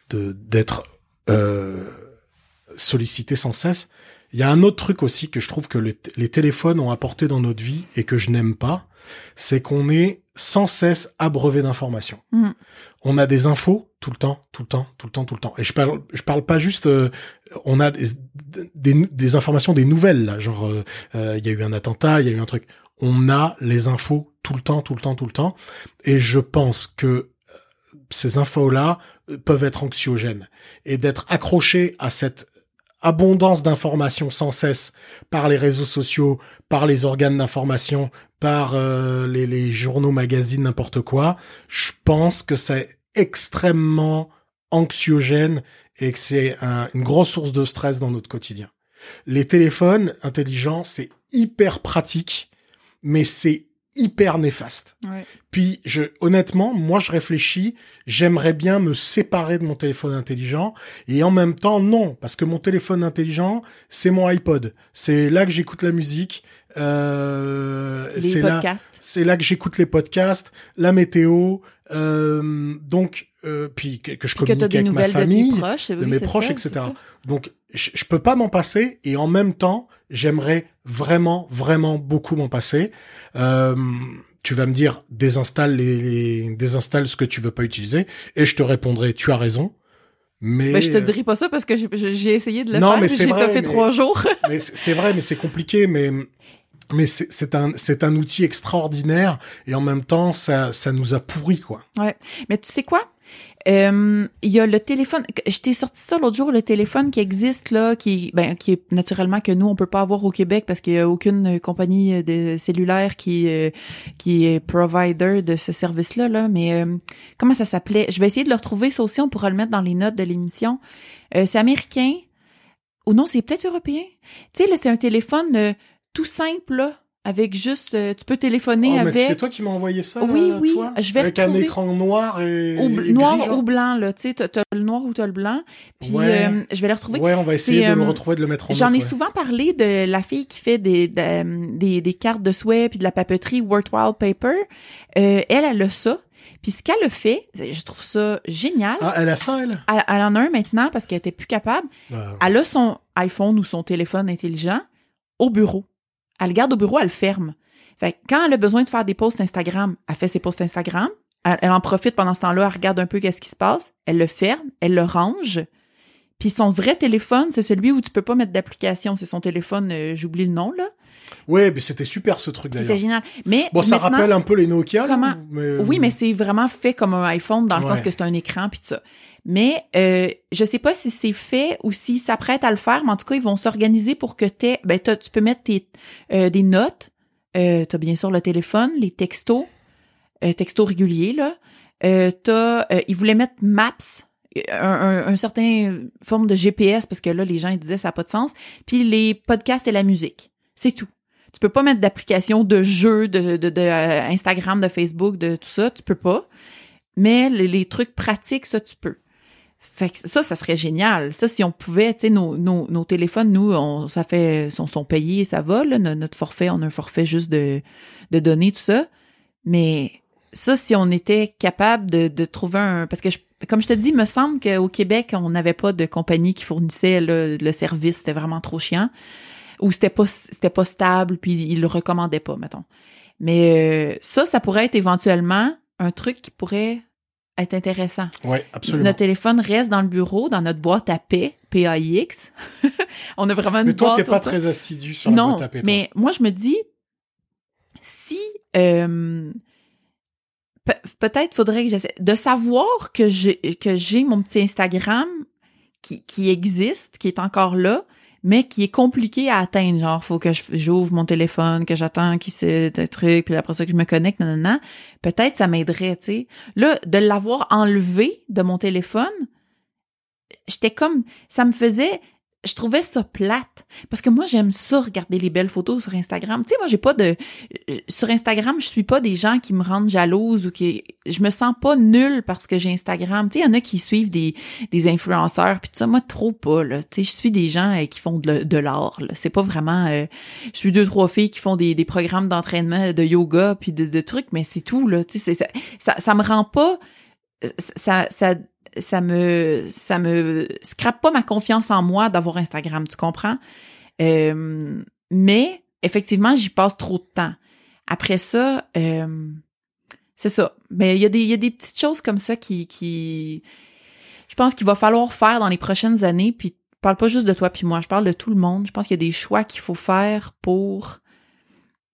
d'être euh, sollicité sans cesse. Il y a un autre truc aussi que je trouve que les téléphones ont apporté dans notre vie et que je n'aime pas, c'est qu'on est sans cesse abreuvé d'informations. Mm. On a des infos tout le temps, tout le temps, tout le temps, tout le temps. Et je parle, je parle pas juste. euh, on a des, des, des informations, des nouvelles là, genre euh, euh, il y a eu un attentat, il y a eu un truc. On a les infos tout le temps, tout le temps, tout le temps. Et je pense que euh, ces infos là peuvent être anxiogènes et d'être accroché à cette abondance d'informations sans cesse par les réseaux sociaux, par les organes d'information, par euh, les, journaux, magazines, n'importe quoi, je pense que c'est extrêmement anxiogène et que c'est un- une grosse source de stress dans notre quotidien. Les téléphones intelligents, c'est hyper pratique, mais c'est hyper néfaste. Ouais. Puis, je, honnêtement, moi, je réfléchis, j'aimerais bien me séparer de mon téléphone intelligent, et en même temps, non, parce que mon téléphone intelligent, c'est mon iPod. C'est là que j'écoute la musique, euh, c'est là, c'est là que j'écoute les podcasts, la météo, euh, donc, euh, puis que, que je que communique des avec ma de famille, tes proches. de oui, mes proches, ça, etc. Donc, je, je peux pas m'en passer et en même temps, j'aimerais vraiment, vraiment beaucoup m'en passer. Euh, tu vas me dire, désinstalle les, les- désinstalle ce que tu veux pas utiliser et je te répondrai, tu as raison. Mais, Ben, je te dirai pas ça parce que j'ai- essayé de le Non, faire. mais J'ai fait mais- trois jours. mais c'est vrai, mais c'est compliqué, mais mais c'est un c'est un outil extraordinaire et en même temps ça ça nous a pourri quoi. Mais tu sais quoi? Euh, Il y a le téléphone. Je t'ai sorti ça l'autre jour, le téléphone qui existe là, qui, ben, qui est naturellement que nous on peut pas avoir au Québec parce qu'il y a aucune euh, compagnie euh, de cellulaire qui qui est provider de ce service-là là. Mais euh, comment ça s'appelait? Je vais essayer de le retrouver. Ça aussi, on pourra le mettre dans les notes de l'émission. C'est américain ou non C'est peut-être européen? Tu sais là, c'est un téléphone tout simple là, avec juste, euh, tu peux téléphoner Oh, mais avec. c'est toi qui m'as envoyé ça Oui, là, oui, toi? je vais avec un retrouver- écran noir et, Ou bl- et noir gris, ou blanc, là. Tu sais, t'as le noir ou t'as le blanc. Puis Ouais. euh, je vais le retrouver. Ouais, on va essayer de le euh, retrouver, de le mettre en J'en ai ouais. souvent parlé de la fille qui fait des, de- des, des cartes de souhait puis de la papeterie Worthwhile Paper. Euh, elle, elle a ça. Puis ce qu'elle a fait, je trouve ça génial. Ah, elle a ça, elle? Elle, elle en a un maintenant parce qu'elle était plus capable. Elle a son iPhone ou son téléphone intelligent au bureau. Elle le garde au bureau, elle le ferme. Fait quand elle a besoin de faire des posts Instagram, elle fait ses posts Instagram. Elle, elle en profite pendant ce temps-là, elle regarde un peu qu'est-ce qui se passe. Elle le ferme, elle le range. Puis son vrai téléphone, c'est celui où tu peux pas mettre d'application. C'est son téléphone, euh, j'oublie le nom, là. Ouais, mais c'était super ce truc C'était d'ailleurs. génial. Mais Bon, ça rappelle un peu les Nokia. là, Comment- mais... oui, mais c'est vraiment fait comme un iPhone dans le Ouais. sens que c'est un écran puis tout ça. Mais euh, je sais pas si c'est fait ou s'ils s'apprêtent à le faire, mais en tout cas, ils vont s'organiser pour que t'aies... Ben, tu peux mettre tes, euh, des notes. Euh, t'as bien sûr le téléphone, les textos, euh, textos réguliers, là. Euh, t'as... euh, ils voulaient mettre Maps, un, un, certain forme de GPS, parce que là, les gens, ils disaient ça n'a pas de sens. Puis les podcasts et la musique. C'est tout. Tu peux pas mettre d'application de jeu, de, de, euh, Instagram, de Facebook, de tout ça. Tu peux pas. Mais les, trucs pratiques, ça, tu peux. Fait que ça, ça serait génial. Ça, si on pouvait, tu sais, nos, nos, téléphones, nous, on, ça fait, sont, sont payés, ça va, notre forfait, on a un forfait juste de, de données, tout ça. Mais ça, si on était capable de, de trouver un, parce que je, comme je te dis, il me semble qu'au Québec, on n'avait pas de compagnie qui fournissait le, le service, c'était vraiment trop chiant. Ou c'était pas, c'était pas stable, puis ils le recommandaient pas, mettons. Mais euh, ça, ça pourrait être éventuellement un truc qui pourrait être intéressant. Ouais, absolument. Notre téléphone reste dans le bureau, dans notre boîte à paix, PAIX. on a vraiment une Mais toi, t'es pas très assidu sur la Non, boîte à paix, toi. mais moi, je me dis, si... euh, pe- Peut-être faudrait que j'essaie de savoir que j'ai que j'ai mon petit Instagram qui, qui existe, qui est encore là, mais qui est compliqué à atteindre. Genre, faut que j'ouvre mon téléphone, que j'attends qu'il se des trucs, puis après ça que je me connecte, nanana. Peut-être ça m'aiderait, tu sais. Là, de l'avoir enlevé de mon téléphone, j'étais comme, ça me faisait, je trouvais ça plate. Parce que moi, j'aime ça, regarder les belles photos sur Instagram. Tu sais, moi, j'ai pas de, euh, sur Instagram, je suis pas des gens qui me rendent jalouse ou qui, je me sens pas nulle parce que j'ai Instagram. Tu sais, il y en a qui suivent des, des influenceurs puis tout ça. Moi, trop pas, là. Tu sais, je suis des gens euh, qui font de, de l'art, là. C'est pas vraiment, euh, je suis deux, trois filles qui font des, des programmes d'entraînement de yoga puis de, de trucs, mais c'est tout, là. Tu sais, ça, ça, ça me rend pas, ça, ça, ça me ça me scrape pas ma confiance en moi d'avoir Instagram, tu comprends? Euh, mais effectivement, j'y passe trop de temps. Après ça, euh, c'est ça. Mais il y a des il y a des petites choses comme ça qui qui je pense qu'il va falloir faire dans les prochaines années puis je parle pas juste de toi puis moi, je parle de tout le monde. Je pense qu'il y a des choix qu'il faut faire pour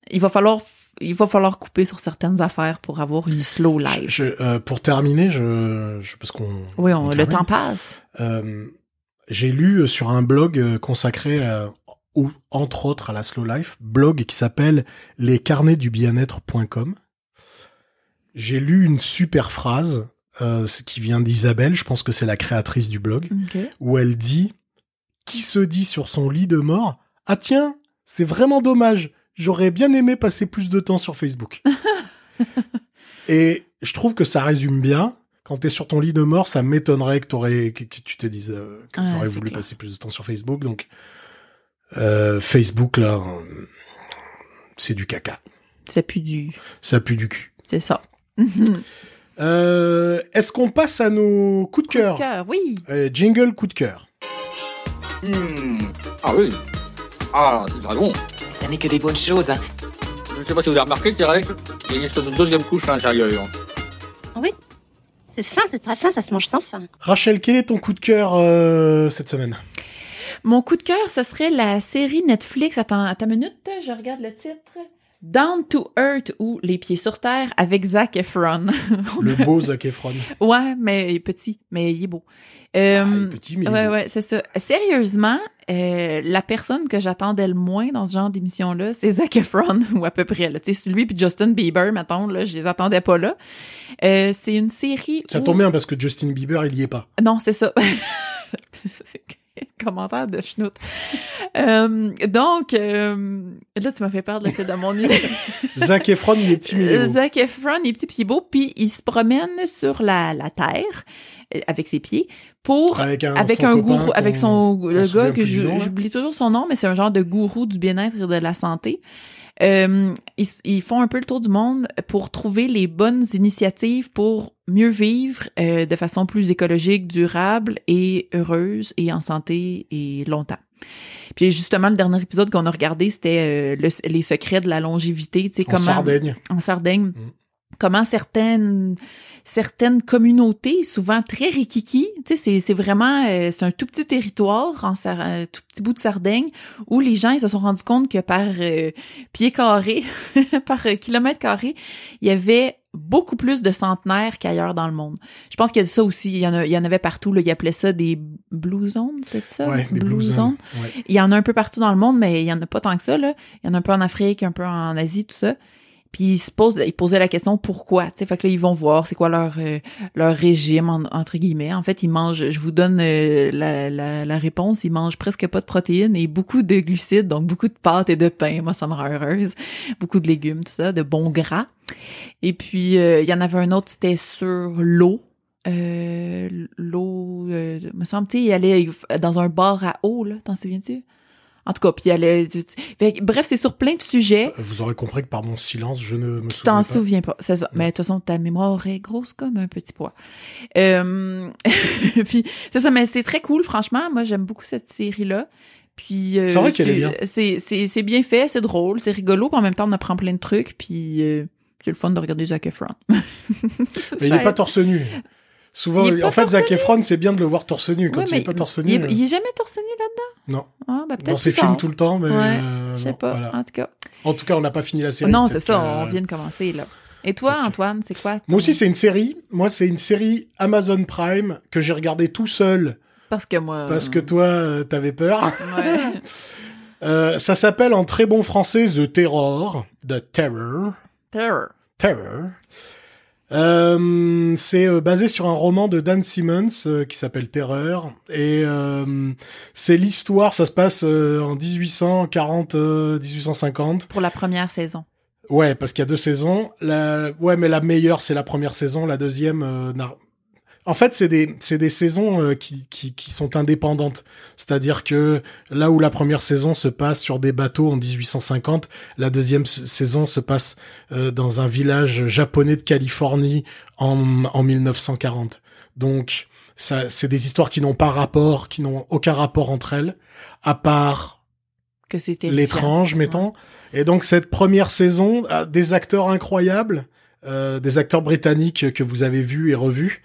il va falloir il va falloir couper sur certaines affaires pour avoir une slow life. je- euh, pour terminer, je, je parce qu'on oui, on, on le temps passe. Euh, j'ai lu euh, sur un blog consacré ou entre autres à la slow life, blog qui s'appelle lescarnetsdubien-être.com. J'ai lu une super phrase euh, qui vient d'Isabelle, je pense que c'est la créatrice du blog, où elle dit qui se dit sur son lit de mort ah tiens c'est vraiment dommage j'aurais bien aimé passer plus de temps sur Facebook et je trouve que ça résume bien quand t'es sur ton lit de mort ça m'étonnerait que tu te dises euh, que Ouais, t'aurais voulu clair. passer plus de temps sur Facebook donc euh, Facebook là c'est du caca Ça pue du... ça pue du cul C'est ça. euh, est-ce qu'on passe à nos coups de cœur? Cœur, oui. Euh, jingle coup de cœur Hmm. Ah oui. Ah, c'est très bon. N'est que des bonnes choses. hein. Je ne sais pas si vous avez remarqué, Thérèse, il y a une espèce de deuxième couche à l'intérieur. Oui. C'est fin, c'est très fin, ça se mange sans fin. Rachel, quel est ton coup de cœur euh, cette semaine? Mon coup de cœur, ce serait la série Netflix. Attends, attends une minute, je regarde le titre. Down to Earth ou Les pieds sur terre avec Zac Efron. On Le beau Zac Efron. Ouais, mais il est petit, mais il est beau. Euh, Ah, il est petit, mais ouais, ouais, c'est ça. Sérieusement, euh, la personne que j'attendais le moins dans ce genre d'émission-là, c'est Zac Efron, ou à peu près. Là. Tu sais, lui puis Justin Bieber, mettons, là, je les attendais pas là. Euh, c'est une série Ça où- tombe bien parce que Justin Bieber, il y est pas. non, c'est ça. Commentaire de schnout. Euh, donc, euh, là, tu m'as fait perdre le fil de mon idée. Zac Efron, il est petit, mais il est beau. Zac Efron, il est petit pied beau, puis il se promène sur la, la terre euh, avec ses pieds pour Avec un, avec un gourou, avec son on le gars que j'oublie toujours son nom, mais c'est un genre de gourou du bien-être et de la santé. Euh, ils, ils font un peu le tour du monde pour trouver les bonnes initiatives pour mieux vivre euh, de façon plus écologique, durable et heureuse et en santé et longtemps. Puis justement, le dernier épisode qu'on a regardé, c'était euh, le- les secrets de la longévité, tu sais En comment Sardaigne. en Sardaigne, Mm. comment certaines certaines communautés, souvent très rikiki, tu sais, c'est c'est vraiment euh, c'est un tout petit territoire, en un tout petit bout de Sardaigne, où les gens ils se sont rendus compte que par euh, pied carré, par euh, kilomètre carré, il y avait beaucoup plus de centenaires qu'ailleurs dans le monde. Je pense qu'il y a ça aussi, il y en, a, il y en avait partout, là, ils appelaient ça des blue zones, c'est ça? Ouais, des blue zones? Ouais. Il y en a un peu partout dans le monde, mais il y en a pas tant que ça, là. Il y en a un peu en Afrique, un peu en Asie, tout ça. Puis ils se posent, ils posaient la question pourquoi, tu sais, fait que là ils vont voir c'est quoi leur euh, leur régime en- entre guillemets. En fait, ils mangent, je vous donne euh, la, la, la réponse, ils mangent presque pas de protéines et beaucoup de glucides, donc beaucoup de pâtes et de pain. Moi, ça me rend heureuse. Beaucoup de légumes, tout ça, de bons gras. Et puis euh, il y en avait un autre, c'était sur l'eau. Euh, l'eau, euh, me semble, tu sais, il allait dans un bar à eau, là, t'en souviens-tu? En tout cas, puis il allait... Fait bref, c'est sur plein de sujets. Vous aurez compris que par mon silence, je ne me Tu t'en souviens pas, c'est ça. Mais de toute façon, ta mémoire est grosse comme un petit pois. Euh... puis c'est ça, mais c'est très cool, franchement. Moi, j'aime beaucoup cette série-là. Puis euh, C'est vrai qu'elle est bien. C'est c'est c'est bien fait, c'est drôle, c'est rigolo, puis en même temps, on apprend plein de trucs, puis euh, c'est le fun de regarder Zac Efron. Mais il Ça est pas torse nu. Souvent, en fait, Zac Efron, c'est bien de le voir torse nu. Quand Ouais, il est pas torse nu, Il, euh, il est jamais torse nu là-dedans? non. Ah, peut-être Dans ses films tout le temps, mais Ouais, euh, Je sais pas, voilà. en tout cas. En tout cas, on n'a pas fini la série. non, c'est ça, que- on vient de commencer, là. Et toi, Antoine, c'est quoi? ton- Moi aussi, c'est une série. Moi, c'est une série Amazon Prime que j'ai regardée tout seul Parce que moi... parce que toi, euh, t'avais peur. Ouais. Euh, ça s'appelle en très bon français The Terror, The Terror, Terror. Terror. Euh, c'est euh, basé sur un roman de Dan Simmons euh, qui s'appelle Terreur et euh, c'est l'histoire. Ça se passe euh, en 1840, euh, 1850. Pour la première saison. Ouais, parce qu'il y a deux saisons. La... Ouais, mais la meilleure c'est la première saison. La deuxième, euh, n'a- en fait, c'est des c'est des saisons euh, qui, qui qui sont indépendantes. C'est-à-dire que là où la première saison se passe sur des bateaux en 1850, la deuxième saison se passe euh, dans un village japonais de Californie en en 1940. Donc ça, c'est des histoires qui n'ont pas rapport, qui n'ont aucun rapport entre elles, à part Que c'était l'étrange, mettons. Et donc cette première saison a des acteurs incroyables, euh, des acteurs britanniques que vous avez vus et revus.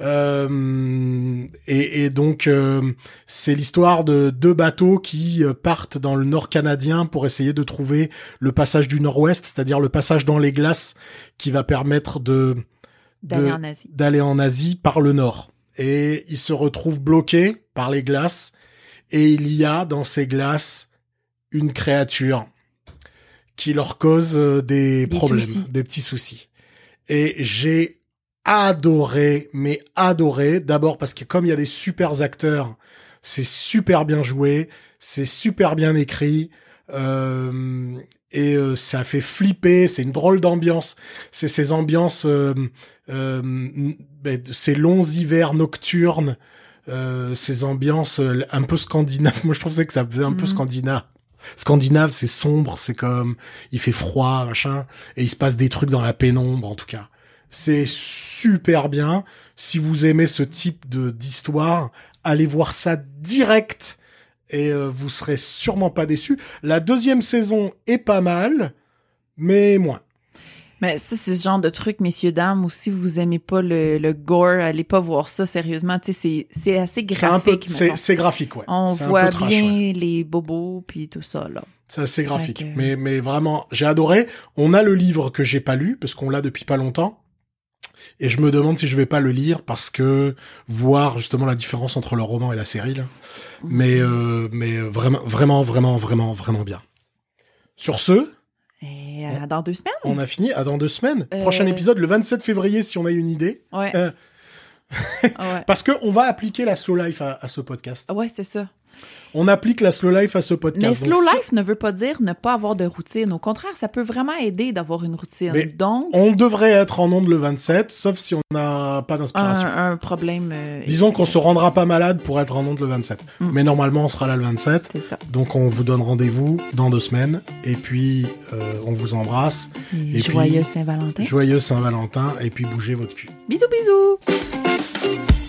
Euh, et, et donc euh, c'est l'histoire de deux bateaux qui euh, partent dans le nord canadien pour essayer de trouver le passage du nord-ouest, c'est-à-dire le passage dans les glaces qui va permettre de D'aller en Asie. d'aller en Asie par le nord. et ils se retrouvent bloqués par les glaces et il y a dans ces glaces une créature qui leur cause des, Des problèmes, soucis. des petits soucis. Et j'ai adoré, mais adoré, d'abord parce que comme il y a des super acteurs, c'est super bien joué, c'est super bien écrit, euh, et euh, ça fait flipper, c'est une drôle d'ambiance, c'est ces ambiances, euh, euh, ben, ces longs hivers nocturnes, euh, ces ambiances euh, un peu scandinaves. Moi, je trouvais que ça faisait un peu Mhm. scandinave. Scandinave, c'est sombre, c'est comme il fait froid, machin, et il se passe des trucs dans la pénombre, en tout cas. C'est super bien. Si vous aimez ce type de d'histoire, allez voir ça direct et euh, vous serez sûrement pas déçus. La deuxième saison est pas mal, mais moins. Mais ça, c'est ce genre de truc, messieurs, dames, ou si vous aimez pas le, le gore, allez pas voir ça sérieusement. Tu sais, c'est, assez graphique. c'est graphique, ouais. On voit trash, bien ouais. les bobos puis tout ça, là. C'est assez graphique. Que- Mais, mais vraiment, j'ai adoré. On a le livre que j'ai pas lu, parce qu'on l'a depuis pas longtemps. Et je me demande si je vais pas le lire parce que voir justement la différence entre le roman et la série là. Mais euh, mais vraiment vraiment vraiment vraiment vraiment bien. Sur ce, Et euh, dans deux semaines? on a fini. À dans deux semaines. Euh. Prochain épisode le 27 février si on a une idée. Ouais. Euh, ouais. Parce que on va appliquer la slow life à, à ce podcast. Ouais, c'est ça. On applique la slow life à ce podcast. Mais Donc, slow si- life ne veut pas dire ne pas avoir de routine. Au contraire, ça peut vraiment aider d'avoir une routine. Mais Donc, On devrait être en onde le 27, sauf si on n'a pas un, d'inspiration. un problème. euh, Disons qu'on se rendra pas malade pour être en onde le 27. Mm. Mais normalement, on sera là le 27. C'est ça. Donc, on vous donne rendez-vous dans deux semaines. Et puis, euh, on vous embrasse. Et Et joyeux Saint-Valentin. Joyeux Saint-Valentin. Et puis, bougez votre cul. Bisous, bisous.